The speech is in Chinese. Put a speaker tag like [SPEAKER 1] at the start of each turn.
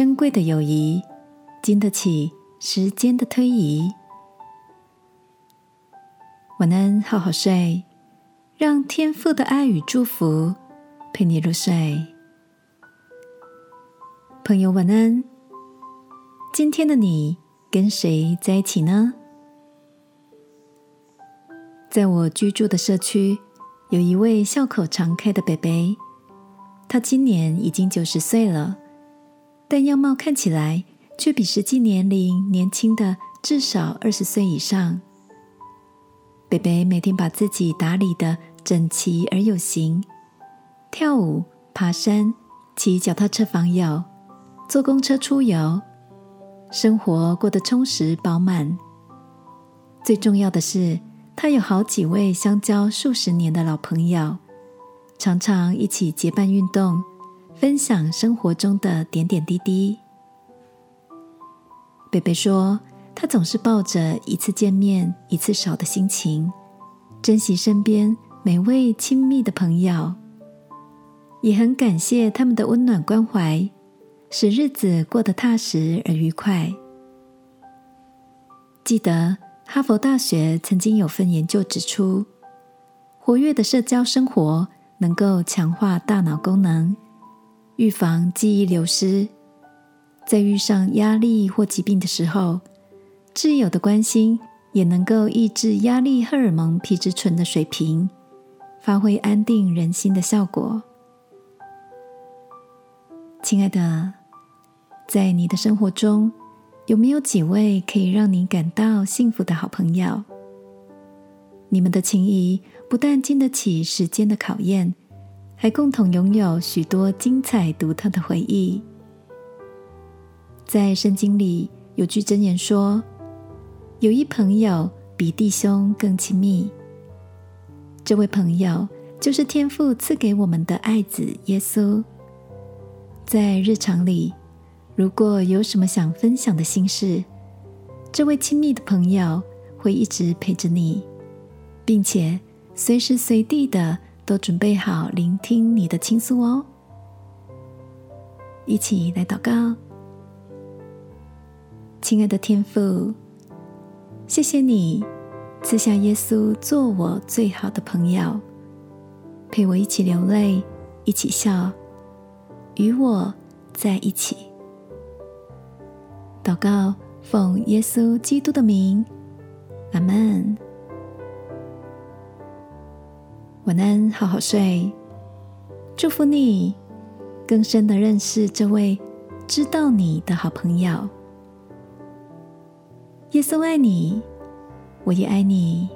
[SPEAKER 1] 珍贵的友谊，经得起时间的推移。晚安，好好睡，让天父的爱与祝福陪你入睡。朋友，晚安。今天的你跟谁在一起呢？在我居住的社区，有一位笑口常开的北北，他今年已经九十岁了，但样貌看起来却比实际年龄年轻的至少二十岁以上。北北每天把自己打理的整齐而有型，跳舞、爬山、骑脚踏车访友、坐公车出游，生活过得充实饱满。最重要的是，他有好几位相交数十年的老朋友，常常一起结伴运动，分享生活中的点点滴滴。北北说。他总是抱着一次见面一次少的心情，珍惜身边每位亲密的朋友，也很感谢他们的温暖关怀，使日子过得踏实而愉快。记得哈佛大学曾经有份研究指出，活跃的社交生活能够强化大脑功能，预防记忆流失，在遇上压力或疾病的时候。挚友的关心也能够抑制压力荷尔蒙皮质醇的水平，发挥安定人心的效果。亲爱的，在你的生活中，有没有几位可以让你感到幸福的好朋友？你们的情谊不但经得起时间的考验，还共同拥有许多精彩独特的回忆。在圣经里有句箴言说。有一朋友比弟兄更亲密，这位朋友就是天父赐给我们的爱子耶稣。在日常里，如果有什么想分享的心事，这位亲密的朋友会一直陪着你，并且随时随地的都准备好聆听你的倾诉哦。一起来祷告，亲爱的天父。谢谢你赐下耶稣做我最好的朋友，陪我一起流泪，一起笑，与我在一起。祷告，奉耶稣基督的名，阿门。晚安，好好睡。祝福你，更深的认识这位知道你的好朋友。耶稣爱你，我也爱你。